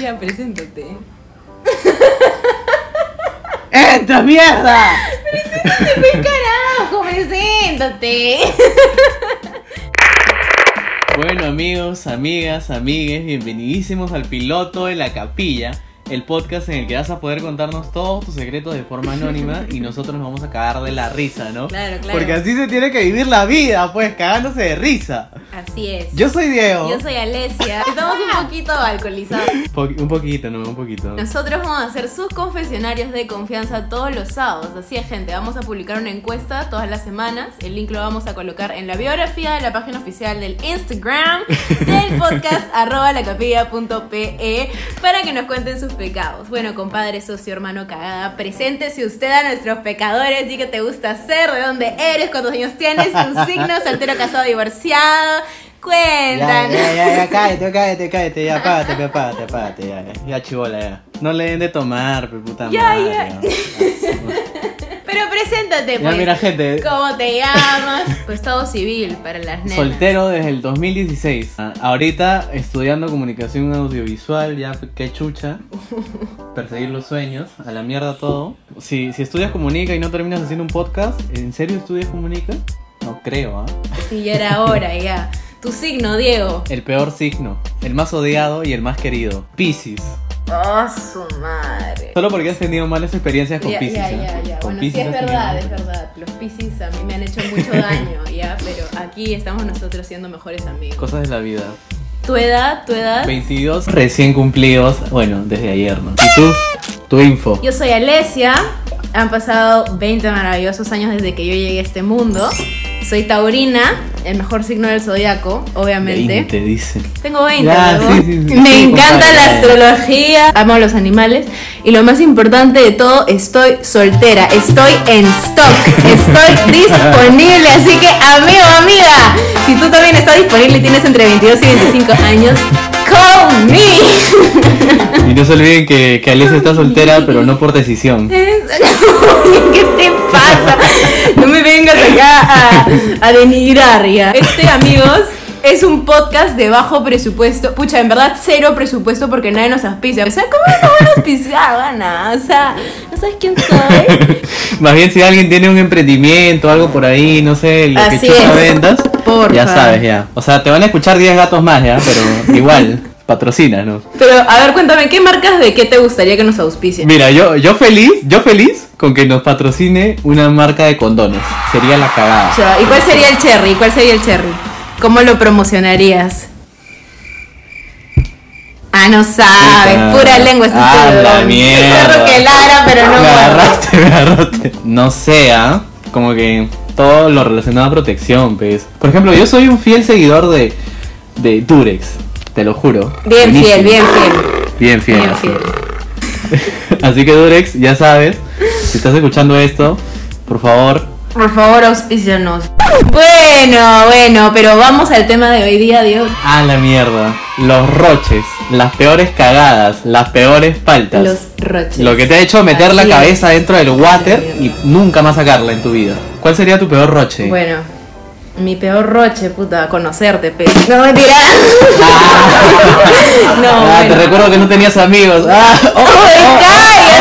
Ya, preséntate. ¡Entra, mierda! ¡Qué carajo! ¡Preséntate! Bueno amigos, amigas, amigues, bienvenidísimos al piloto de la capilla, el podcast en el que vas a poder contarnos todos tus secretos de forma anónima y nosotros nos vamos a cagar de la risa, ¿no? Claro, claro. Porque así se tiene que vivir la vida, pues, cagándose de risa. Así es. Yo soy Diego. Yo soy Alesia. Estamos un poquito alcoholizados. Po- un poquito, no, un poquito. Nosotros vamos a hacer sus confesionarios de confianza todos los sábados. Así es, gente. Vamos a publicar una encuesta todas las semanas. El link lo vamos a colocar en la biografía de la página oficial del Instagram del podcast arroba lacapilla.pe para que nos cuenten sus pecados. Bueno, compadre, socio, hermano, cagada, preséntese usted a nuestros pecadores. Di que te gusta hacer, de dónde eres, cuántos años tienes, tu signo, soltero, casado, divorciado. Ya, Cuéntanos. ya, ya, ya, cállate, cállate, cállate, ya, apágate, apágate, apágate, ya, ya, ya, chibola, ya. No le den de tomar, puta Ya, madre. ya. Preséntate, Ya, pues. mira, gente, ¿Cómo te llamas? Pues estado civil para las nenas. Soltero desde el 2016. Ah, Ahorita estudiando comunicación audiovisual, ya qué chucha. Perseguir los sueños, a la mierda todo. Si, si estudias comunica y no terminas haciendo un podcast, ¿en serio estudias comunica? No creo, ¿ah? Sí, ya era hora, ya. Tu signo, Diego. El peor signo, el más odiado y el más querido. Piscis. Oh, su madre. Solo porque has tenido malas experiencias con Ya, Piscis. ya, ¿ah? ya, ya. Bueno, sí Piscis es verdad, es verdad. Los piscis a mí me han hecho mucho daño, ya. Pero aquí estamos nosotros siendo mejores amigos. Cosas de la vida. Tu edad, tu edad. 22 recién cumplidos, bueno, desde ayer, ¿no? ¿Y tú? Tu info. Yo soy Alesia. Han pasado 20 maravillosos años desde que yo llegué a este mundo. Soy taurina, el mejor signo del zodiaco, obviamente. 20, dice. Tengo 20, Ya, ¿no? sí, sí, sí. Me encanta la ya. astrología, amo los animales y lo más importante de todo, estoy soltera, estoy en stock, estoy disponible, así que amigo, amiga, si tú también estás disponible y tienes entre 22 y 25 años, call me. Y no se olviden que, que Alicia está soltera, pero no por decisión. ¿Qué te pasa? No me vengas acá a, a denigrar Este, amigos, es un podcast de bajo presupuesto. Pucha, en verdad, cero presupuesto porque nadie nos auspicia. O sea, ¿cómo no van a auspiciar, Ana? O sea, ¿no sabes quién soy? Más bien si alguien tiene un emprendimiento, algo por ahí, no sé, lo Así que ventas, Porfa. ya sabes ya. O sea, te van a escuchar 10 gatos más ya, pero igual, patrocina, ¿no? Pero, a ver, cuéntame, ¿qué marcas de qué te gustaría que nos auspicien? Mira, yo, yo feliz, yo feliz con que nos patrocine una marca de condones. Sería la cagada. O sea, ¿Y cuál sería el cherry? ¿Cuál sería el cherry? ¿Cómo lo promocionarías? Ah, no sabes, Puta. pura lengua. Ah, la mierda. Que pero no me agarraste, me agarraste. No sea, como que todo lo relacionado a protección, pues. Por ejemplo, yo soy un fiel seguidor de, de Durex, te lo juro. Bien Buenísimo. fiel, bien fiel. Bien fiel. Bien fiel. Así que Durex, ya sabes, si estás escuchando esto, por favor, Por favor, auspícianos. Bueno, bueno, pero vamos al tema de hoy día, Dios. a la mierda. Los roches, las peores cagadas, las peores faltas. Los roches. Lo que te ha hecho meter la Así es. cabeza dentro del water y nunca más sacarla en tu vida. ¿Cuál sería tu peor roche? Bueno, mi peor roche, puta, conocerte, pe. No, mentira. no, Ah, bueno. te recuerdo que no tenías amigos. Ah, oh, ¡Ay, oh. cállate!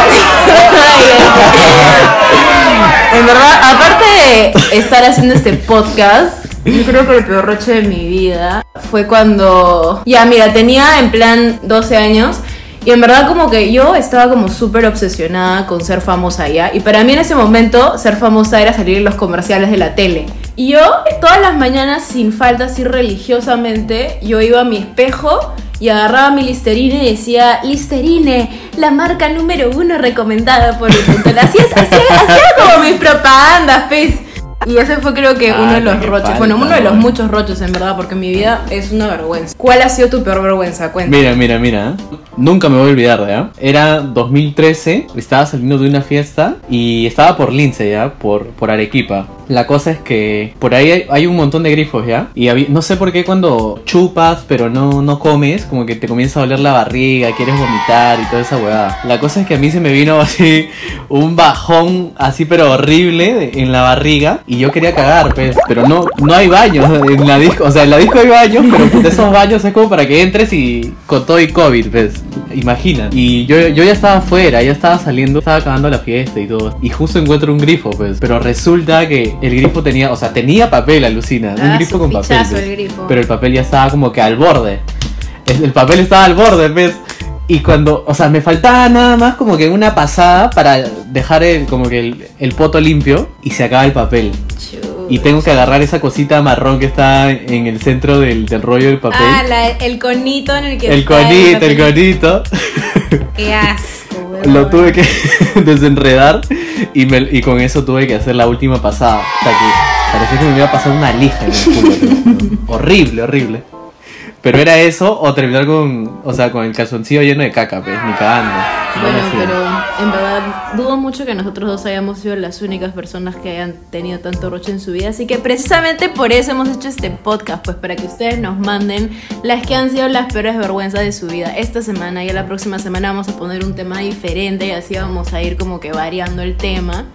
En verdad, aparte de estar haciendo este podcast, yo creo que el peor roche de mi vida fue cuando. Ya, mira, tenía en plan 12 años. Y en verdad como que yo estaba como súper obsesionada con ser famosa ya. Y para mí en ese momento ser famosa era salir en los comerciales de la tele. Y yo todas las mañanas sin falta, así religiosamente, yo iba a mi espejo y agarraba mi Listerine y decía, Listerine, la marca número uno recomendada por el punto. Así es, así, así era como mis propagandas, pues. Y ese fue creo que uno de Ah, los roches. falta, Bueno, uno de los muchos roches en verdad, porque mi vida es una vergüenza. ¿Cuál ha sido tu peor vergüenza? Cuenta. Mira, mira, mira. Nunca me voy a olvidar, ¿ya? Era 2013, estaba saliendo de una fiesta y estaba por Lince, ¿ya? Por, por Arequipa. La cosa es que por ahí hay, un montón de grifos, ¿ya? Y no sé por qué cuando chupas pero no, no comes, como que te comienza a doler la barriga, quieres vomitar y toda esa huevada. La cosa es que a mí se me vino así un bajón así pero horrible de- en la barriga y yo quería cagar, pues, pero no, no hay baños en la disco. O sea, en la disco hay baños, pero puta, esos baños es como para que entres y con todo y COVID, pues. Imagina. Y yo, yo ya estaba afuera, ya estaba saliendo, estaba acabando la fiesta y todo. Y justo encuentro un grifo, pues. Pero resulta que el grifo tenía, o sea, tenía papel, alucina. Un Ah, grifo con papel. el grifo. Pero el papel ya estaba como que al borde. El el papel estaba al borde, pues. Y cuando, o sea, me faltaba nada más como que una pasada para dejar el, como que el, el poto limpio y se acaba el papel. Y tengo que agarrar esa cosita marrón que está en el centro del, del rollo del papel. Ah, la- el conito en el que el está conito, el conito. Qué asco. Lo tuve que desenredar y, me- y con eso tuve que hacer la última pasada. O sea que parecía que me iba a pasar una lija en el culo. horrible, horrible. Pero era eso o terminar con, o sea, con el calzoncillo lleno de caca, pues, ni cagando. No Bueno, pero en verdad dudo mucho que nosotros dos hayamos sido las únicas personas que hayan tenido tanto roche en su vida. Así que precisamente por eso hemos hecho este podcast, pues para que ustedes nos manden las que han sido las peores vergüenzas de su vida. Esta semana y la próxima semana vamos a poner un tema diferente y así vamos a ir como que variando el tema.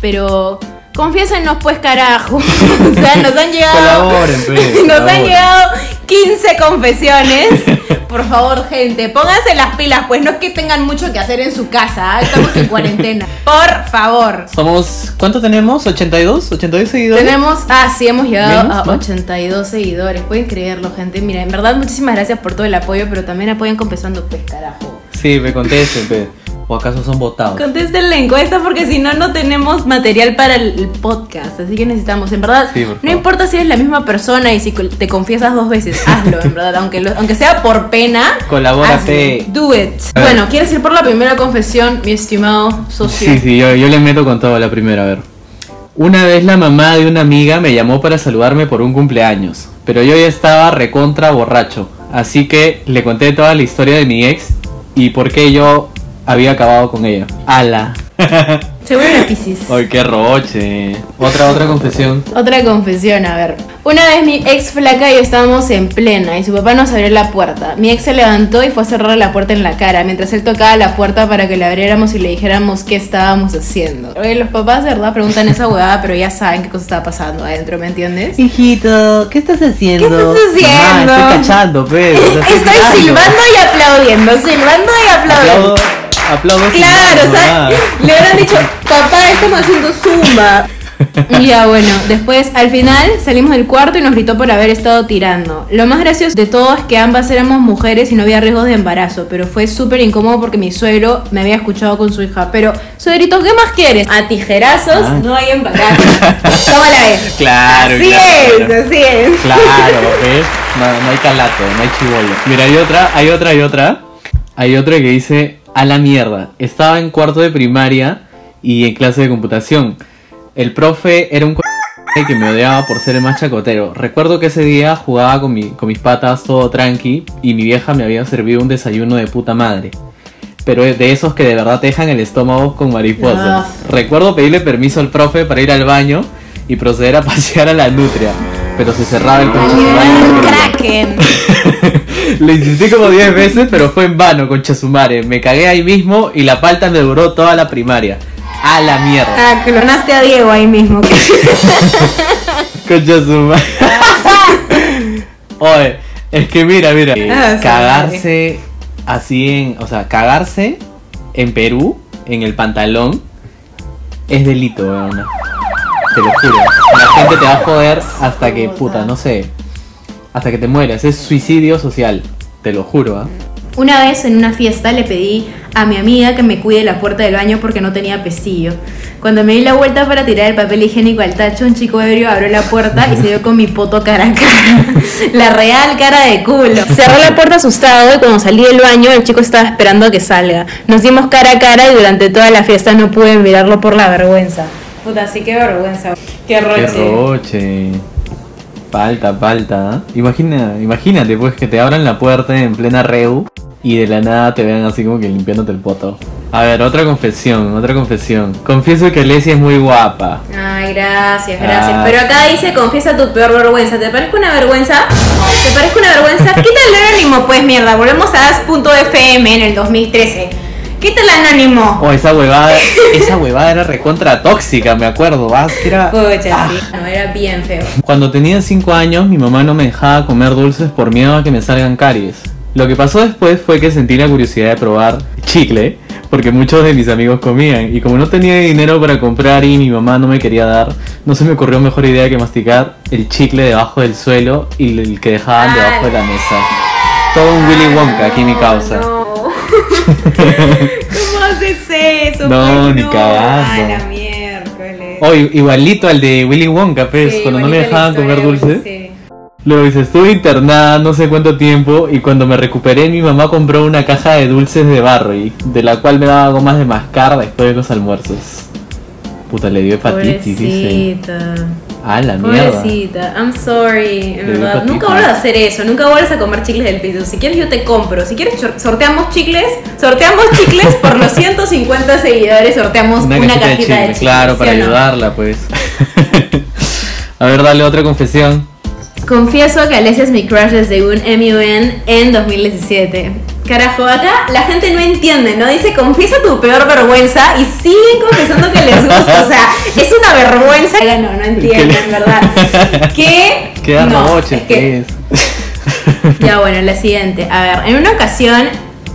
Pero confiésenos pues carajo. o sea, nos han llegado... Pues, Nos han llegado 15 confesiones. Por favor, gente, pónganse las pilas, pues no es que tengan mucho que hacer en su casa, ¿ah? estamos en cuarentena. Por favor. Somos, ¿cuánto tenemos? ¿82? ¿82 seguidores? Tenemos, ah, sí, hemos llegado ¿Menos, a no? 82 seguidores. Pueden creerlo, gente. Mira, en verdad, muchísimas gracias por todo el apoyo, pero también apoyan con Pesando Pues, carajo. Sí, me contesten, pues. ¿O acaso son votados? Contesten la encuesta porque si no, no tenemos material para el, podcast. Así que necesitamos, en verdad, Sí, no importa si eres la misma persona y si te confiesas dos veces, hazlo, en verdad. Aunque, lo- aunque sea por pena, Colabórate. Do it. Bueno, ¿quieres ir por la primera confesión, mi estimado socio? Sí, sí, yo, yo le meto con todo la primera, a ver. Una vez la mamá de una amiga me llamó para saludarme por un cumpleaños, pero yo ya estaba recontra borracho, así que le conté toda la historia de mi ex y por qué yo había acabado con ella. ¡Ala! Seguro era Piscis. ¡Ay, qué roche! Otra, otra confesión. Otra confesión, a ver. Una vez mi ex flaca y yo estábamos en plena y su papá nos abrió la puerta. Mi ex se levantó y fue a cerrar la puerta en la cara mientras él tocaba la puerta para que le abriéramos y le dijéramos qué estábamos haciendo. Oye, los papás de verdad preguntan esa huevada, pero ya saben qué cosa está pasando adentro, ¿me entiendes? Hijito, ¿qué estás haciendo? ¿Qué estás haciendo? Mamá, estoy cachando, pues. Estoy silbando y aplaudiendo, silbando y aplaudiendo. Aplaudo, aplaudo. Claro, o sea, le habrán dicho, papá, estamos haciendo zumba. Y ya bueno, después al final salimos del cuarto y nos gritó por haber estado tirando. Lo más gracioso de todo es que ambas éramos mujeres y no había riesgos de embarazo, pero fue súper incómodo porque mi suegro me había escuchado con su hija. Pero, suegrito, ¿qué más quieres? A tijerazos Ah. no hay embarazo. ¿Cómo la ves? Claro, Así claro, es, claro. así es. Claro, ¿ves? No, no hay calato, no hay chivolo. Mira, hay otra, hay otra, hay otra. Hay otra que dice, a la mierda. Estaba en cuarto de primaria y en clase de computación. El profe era un que me odiaba por ser el más chacotero. Recuerdo que ese día jugaba con, mi- con mis patas todo tranqui y mi vieja me había servido un desayuno de puta madre. Pero de esos que de verdad te dejan el estómago con mariposas. Recuerdo pedirle permiso al profe para ir al baño y proceder a pasear a la nutria. Pero se cerraba el. Kraken. Le insistí como 10 veces, pero fue en vano, concha su madre. Me cagué ahí mismo y la palta me duró toda la primaria. A la mierda. Ah, clonaste a Diego ahí mismo. Concha su madre. Oye, es que mira, mira. Ah, sí, cagarse así en. O sea, cagarse en Perú, en el pantalón, es delito, weón. Te lo juro. La gente te va a joder hasta que, puta, no sé. Hasta que te mueras. Es suicidio social. Te lo juro, ¿ah? Una vez en una fiesta le pedí a mi amiga que me cuide la puerta del baño porque no tenía pestillo. Cuando me di la vuelta para tirar el papel higiénico al tacho, un chico ebrio abrió la puerta y se dio con mi poto cara a cara. La real cara de culo. Cerró la puerta asustado y cuando salí del baño el chico estaba esperando a que salga. Nos dimos cara a cara y durante toda la fiesta no pude mirarlo por la vergüenza. Puta, sí, qué vergüenza. Qué roche. Qué roche. Falta, falta. ¿ah? Imagina, imagínate pues que te abran la puerta en plena reu y de la nada te vean así como que limpiándote el poto. A ver, otra confesión, otra confesión. Confieso que Alesia es muy guapa. Ay, gracias, gracias. Ah. Pero acá dice, confiesa tu peor vergüenza. ¿Te parece una vergüenza? ¿Te parece una vergüenza? Quita el anónimo, pues, mierda. Volvemos a as.fm en el 2013. Quita el anónimo. Oh, esa huevada, esa huevada era recontra tóxica, me acuerdo. ah, era- Pucha, sí. No, era bien feo. Cuando tenía 5 años, mi mamá no me dejaba comer dulces por miedo a que me salgan caries. Lo que pasó después fue que sentí la curiosidad de probar chicle, porque muchos de mis amigos comían, y como no tenía dinero para comprar y mi mamá no me quería dar, no se me ocurrió mejor idea que masticar el chicle debajo del suelo y el que dejaban debajo de la mesa. Todo un Willy Wonka aquí mi causa. No. ¿Cómo haces eso? No, Pues ni cagando. A la miércoles. Oh, igualito al de Willy Wonka, pues, Sí, cuando no la dejaban comer dulces. sí. Luego dice, estuve internada no sé cuánto tiempo y cuando me recuperé mi mamá compró una caja de dulces de Barry, de la cual me daba gomas de mascar después de los almuerzos. Puta, le dio hepatitis, dice. Ah, la mierda. Pobrecita, I'm sorry, en verdad. Nunca vuelvas a hacer eso, nunca vuelvas a comer chicles del piso. Si quieres yo te compro, si quieres sor- sorteamos chicles, sorteamos chicles por los 150 seguidores, sorteamos una, cajita, de chicles. claro, para ¿sí o no? ayudarla, pues. A ver, dale otra confesión. Confieso que Alesia es mi crush desde un MUN en 2017. Carajo, acá la gente no entiende, ¿no? Dice, confiesa tu peor vergüenza y siguen confesando que les gusta. O sea, es una vergüenza. No, no entienden, en verdad. ¿Qué? Queda no, es que-. Ya bueno, la siguiente. A ver, en una ocasión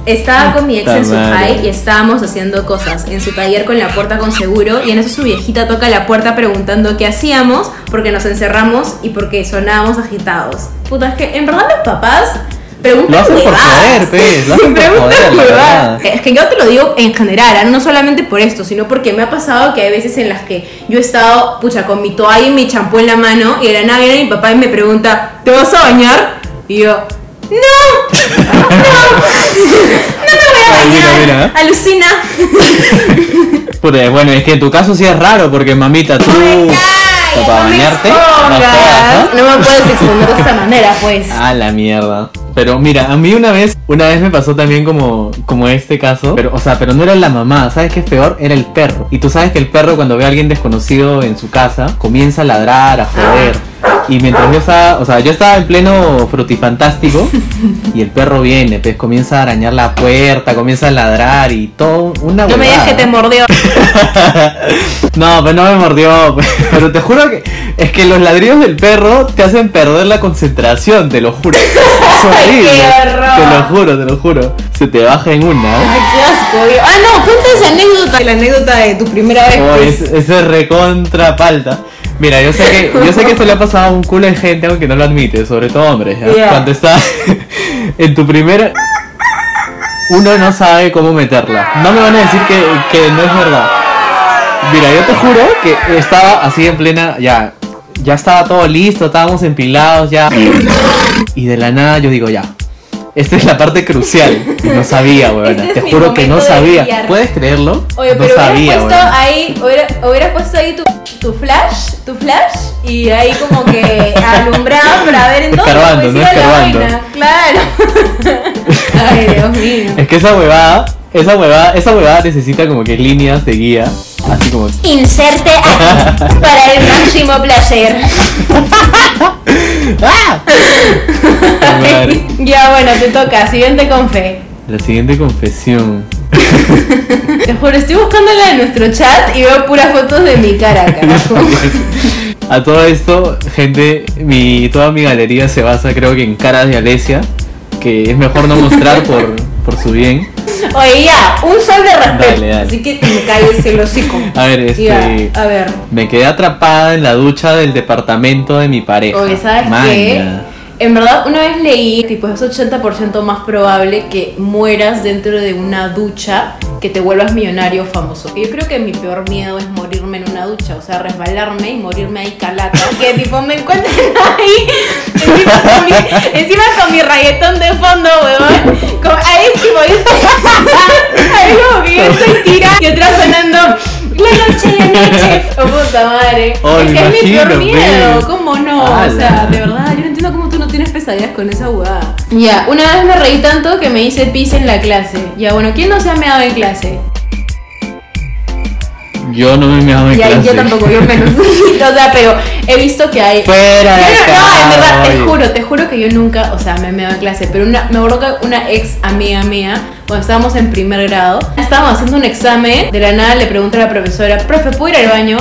estaba con mi ex en su high y estábamos haciendo cosas en su taller con la puerta con seguro y en eso su viejita toca la puerta preguntando qué hacíamos porque nos encerramos y porque sonábamos agitados. Puta, es que en verdad los papás preguntan Lo hacen por joder, pues, lo hacen por joder, la huevadas. verdad. Es que yo te lo digo en general, ¿ah? no solamente por esto, sino porque me ha pasado que hay veces en las que yo he estado, pucha, con mi toalla y mi champú en la mano y de la nada viene mi papá y me pregunta, ¿te vas a bañar? Y yo, ¡No! ¡No! ¡No me voy a bañar! ¡Alucina! Bueno, es que en tu caso sí es raro porque mamita, tú para bañarte ¿no? No me puedes exponer de esta manera, pues. A la mierda. Pero mira, a mí una vez, una vez me pasó también como, como este caso. Pero, o sea, pero no era la mamá, ¿sabes qué es peor? Era el perro. Y tú sabes que el perro cuando ve a alguien desconocido en su casa, comienza a ladrar, a joder. Y mientras yo estaba, o sea, yo estaba en pleno frutifantástico y el perro viene, pues comienza a arañar la puerta, comienza a ladrar y todo, una No me digas que te mordió. No, pero no me mordió. Pero te juro que es que los ladridos del perro te hacen perder la concentración, te lo juro. horrible. Te lo juro, te lo juro. Se te baja en una. ¿eh? Ay, qué asco. Ah, no, cuenta esa anécdota. La anécdota de tu primera vez. Oh, pues. es, ese recontra palta. Mira, yo sé que yo sé que esto le ha pasado a un culo de gente aunque no lo admite, sobre todo hombres. Ya. Cuando está en tu primera uno no sabe cómo meterla. No me van a decir que, que no es verdad. Mira, yo te juro que estaba así en plena ya ya estaba todo listo, estábamos empilados ya y de la nada yo digo ya. Esta es la parte crucial. No sabía, weón. Este es Te juro que no sabía. brillar. ¿Puedes creerlo? Oye, no pero sabía, hubieras puesto ahí, hubiera, hubieras puesto ahí tu, tu flash, tu flash, y ahí como que alumbrado para ver en dónde pues, ¿no? la vaina. Claro. Ay, Dios mío. Es que esa huevada, esa huevada, esa huevada necesita como que líneas de guía, así como Inserte aquí para el máximo placer. ¡Ah! Ya, bueno, te toca. Siguiente con fe. La siguiente confesión. Te juro, estoy buscando la de nuestro chat y veo puras fotos de mi cara, carajo. A todo esto, gente, mi toda mi galería se basa creo que en caras de Alesia, que es mejor no mostrar por, por su bien. Oye, ya, un sol de respeto. Dale, dale. Así que me calles el hocico. A ver, este Ya, a ver. me quedé atrapada en la ducha del departamento de mi pareja. Oye, ¿sabes Maña. qué? En verdad, una vez leí, tipo, es 80% más probable que mueras dentro de una ducha que te vuelvas millonario famoso. Yo creo que mi peor miedo es morirme en una ducha, o sea, resbalarme y morirme ahí calata. Que tipo me encuentren ahí, encima con mi, encima con mi rayetón de fondo, weón. Como- ahí tipo, yo ahí como que yo estoy tirada y atrás sonando la noche, la noche. Oh, puta madre. Oh, es que es mi peor imagino, miedo, pues. ¿cómo no? Ala. O sea, de verdad, yo no entiendo cómo tú no tienes pesadillas con esa huevada. Ya, una vez me reí tanto que me hice pis en la clase. Ya, bueno, ¿quién no se ha meado en clase? Yo no me meaba en Y ahí clase. yo tampoco, yo menos. o sea, pero he visto que hay. Fuera de no, no, en verdad, te juro, te juro que yo nunca, o sea, me me en clase, pero una, me acuerdo que una ex amiga mía, cuando estábamos en primer grado, estábamos haciendo un examen, de la nada le pregunta a la profesora, profe, ¿puedo ir al baño?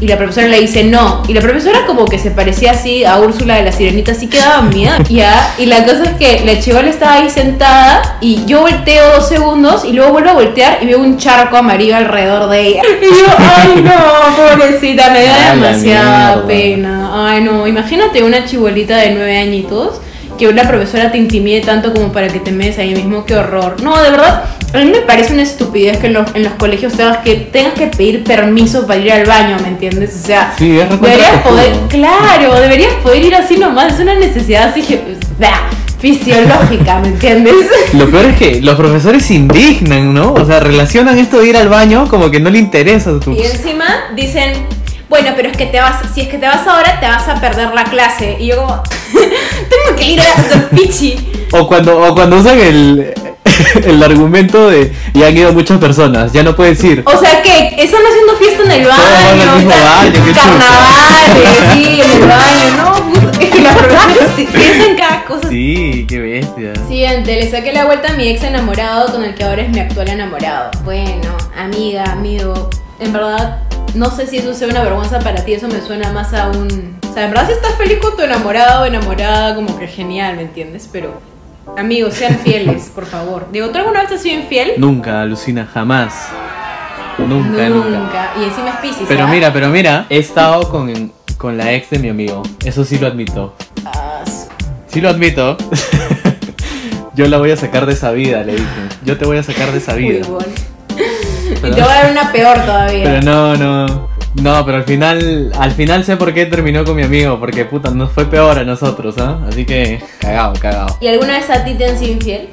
Y la profesora le dice no. Y la profesora como que se parecía así a Úrsula de la Sirenita, así que daba miedo. Ya, y la cosa es que la chivola estaba ahí sentada y yo volteo dos segundos y luego vuelvo a voltear y veo un charco amarillo alrededor de ella. Y yo, ay no, pobrecita, me da demasiada pena. Ay no, imagínate una chibolita de nueve añitos que una profesora te intimide tanto como para que te metes ahí mismo, qué horror. No, de verdad, a mí me parece una estupidez que en los, en los colegios tengas que, tengas que pedir permiso para ir al baño, ¿me entiendes? O sea, Sí, es recontra deberías poder, claro, deberías poder ir así nomás, es una necesidad así, que- sea, fisiológica, ¿me entiendes? Lo peor es que los profesores se indignan, ¿no? O sea, relacionan esto de ir al baño como que no le interesa a tu... Y encima dicen, bueno, pero es que te vas, si es que te vas ahora, te vas a perder la clase. Y yo como, tengo que ir a hacer pichi. O cuando, o cuando usan el, el argumento de ya han ido muchas personas, ya no puedes ir. O sea que están haciendo fiesta en el Todos van al baño, mismo están baño, qué chucha. carnavales, sí, en el baño, no, es que la verdad sí, piensan cada cosa. Sí, qué bestia. Siguiente, le saqué la vuelta a mi ex enamorado con el que ahora es mi actual enamorado. Bueno, amiga, amigo, en verdad no sé si eso sea una vergüenza para ti, eso me suena más a un... O sea, en verdad si estás feliz con tu enamorado o enamorada, como que genial, ¿me entiendes? Pero, amigos, sean fieles, por favor. Digo, ¿tú alguna vez has sido infiel? Nunca, alucina, jamás. Nunca, nunca. Y encima es Pisces. Pero mira, pero mira, he estado con, con la ex de mi amigo. Eso sí lo admito. Sí lo admito. Yo la voy a sacar de esa vida, le dije. Yo te voy a sacar de esa vida. huevón. Pero- Y te voy a dar una peor todavía. Pero no, no. No, pero al final, al final sé por qué terminó con mi amigo, porque puta, nos fue peor a nosotros, ¿ah? Así que, cagado, cagado. ¿Y alguna vez a ti te han sido infiel?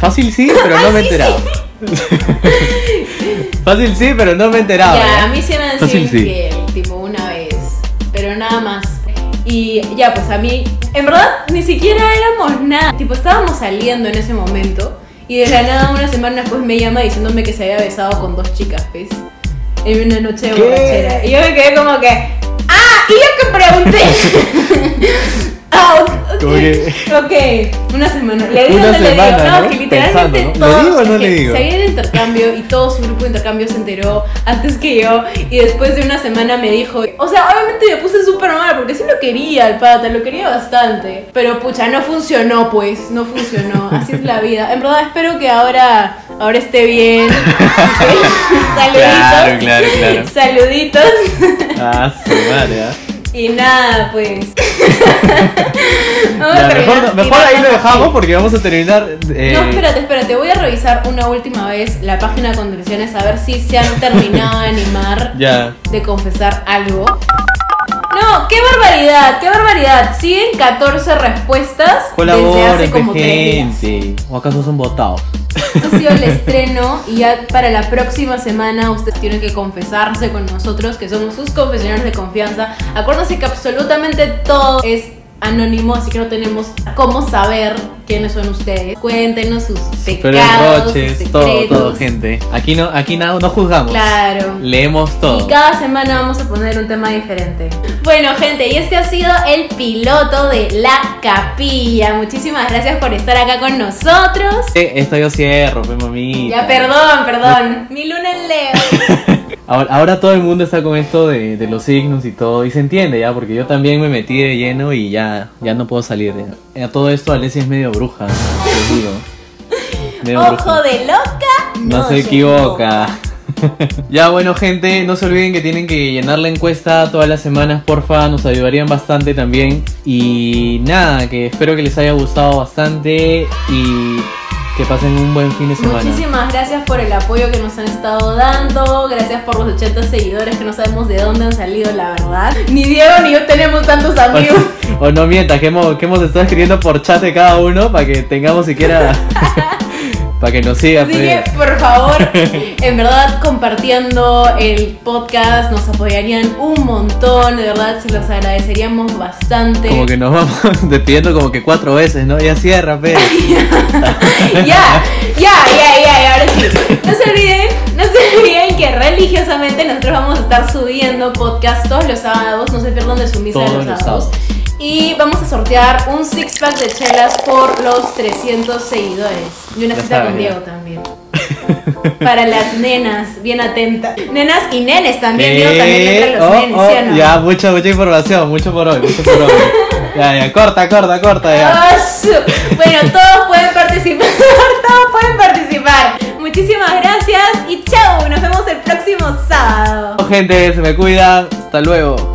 Fácil sí, pero no me he enterado. Fácil sí, pero no me he enterado. Ya, ¿eh? a mí sí me han sido Fácil sí. infiel, tipo una vez, pero nada más. Y ya, pues a mí, en verdad, ni siquiera éramos nada. Tipo, estábamos saliendo en ese momento y de la nada una semana después me llama diciéndome que se había besado con dos chicas, ¿ves? En una noche de borrachera. Y yo me quedé como que, ¡ah! ¿Y yo que pregunté? ah, ok. Como que- Ok, una semana. Le digo, Una no le digo. No, ¿no? que literalmente Pensando, ¿no? ¿Le digo o no le digo? Se había de intercambio y todo su grupo de intercambio se enteró antes que yo. Y después de una semana me dijo. O sea, obviamente me puse súper mal porque sí lo quería el pata, lo quería bastante. Pero pucha, no funcionó, pues. No funcionó. Así es la vida. En verdad, espero que ahora, ahora esté bien. Saluditos. Claro, claro, claro. Saluditos. Ah, su madre, ¿ah? Y nada, pues. Vamos a mejor, ahí lo dejamos porque vamos a terminar. eh, No, espérate, espérate. Voy a revisar una última vez la página de condiciones a ver si se han terminado de animar Ya. de confesar algo. No, qué barbaridad, qué barbaridad. Siguen 14 respuestas desde hace como 3 días. ¿O acaso son votados? Esto ha sido el estreno y ya para la próxima semana ustedes tienen que confesarse con nosotros, que somos sus confesionarios de confianza. Acuérdense que absolutamente todo es anónimo, así que no tenemos cómo saber quiénes son ustedes. Cuéntenos sus pecados, sus roches, todo, secretos. todo, gente. Aquí no, aquí no, no juzgamos. Claro. Leemos todo. Y cada semana vamos a poner un tema diferente. Bueno, gente, y este ha sido el piloto de La Capilla. Muchísimas gracias por estar acá con nosotros. Eh, Esto yo cierro, pues mamita. Ya, perdón, perdón. Mi luna en Leo. Ahora, ahora todo el mundo está con esto de, de los signos y todo, y se entiende ya, porque yo también me metí de lleno y ya, ya no puedo salir. A todo esto Alessia es medio bruja, te digo. Medio Ojo bruja. de loca. No, se equivoca. ya bueno gente, no se olviden que tienen que llenar la encuesta todas las semanas, porfa, nos ayudarían bastante también. Y nada, que espero que les haya gustado bastante y que pasen un buen fin de semana. Muchísimas gracias por el apoyo que nos han estado dando. Gracias por los 80 seguidores que no sabemos de dónde han salido, la verdad. Ni Diego ni yo tenemos tantos amigos. O no mientas, que hemos, que hemos estado escribiendo por chat de cada uno para que tengamos siquiera. para que nos sigan. Así que, pues. por favor, en verdad, compartiendo el podcast nos apoyarían un montón. De verdad, se los agradeceríamos bastante. Como que nos vamos despidiendo como que cuatro veces, ¿no? Ya cierra, pe. ya, ya, ya, ya, y ahora sí. No se olviden, no se olviden que religiosamente nosotros vamos a estar subiendo podcast todos los sábados, no se pierdan de su misa de Todos los los sábados. sábados. Y vamos a sortear un six pack de chelas por los 300 seguidores. Y una Ya cita con. Diego también. Para las nenas, bien atentas. Nenas y nenes también, Diego también entra a los Oh, nenes, oh, ¿sí o no? Ya, mucha, mucha información, mucho por hoy, mucho por hoy. ya, ya, corta, corta, corta, ya. ¡Ah, su! Bueno, todos pueden participar, todos pueden participar. Muchísimas gracias y chao, nos vemos el próximo sábado. Gente, se me cuidan, hasta luego.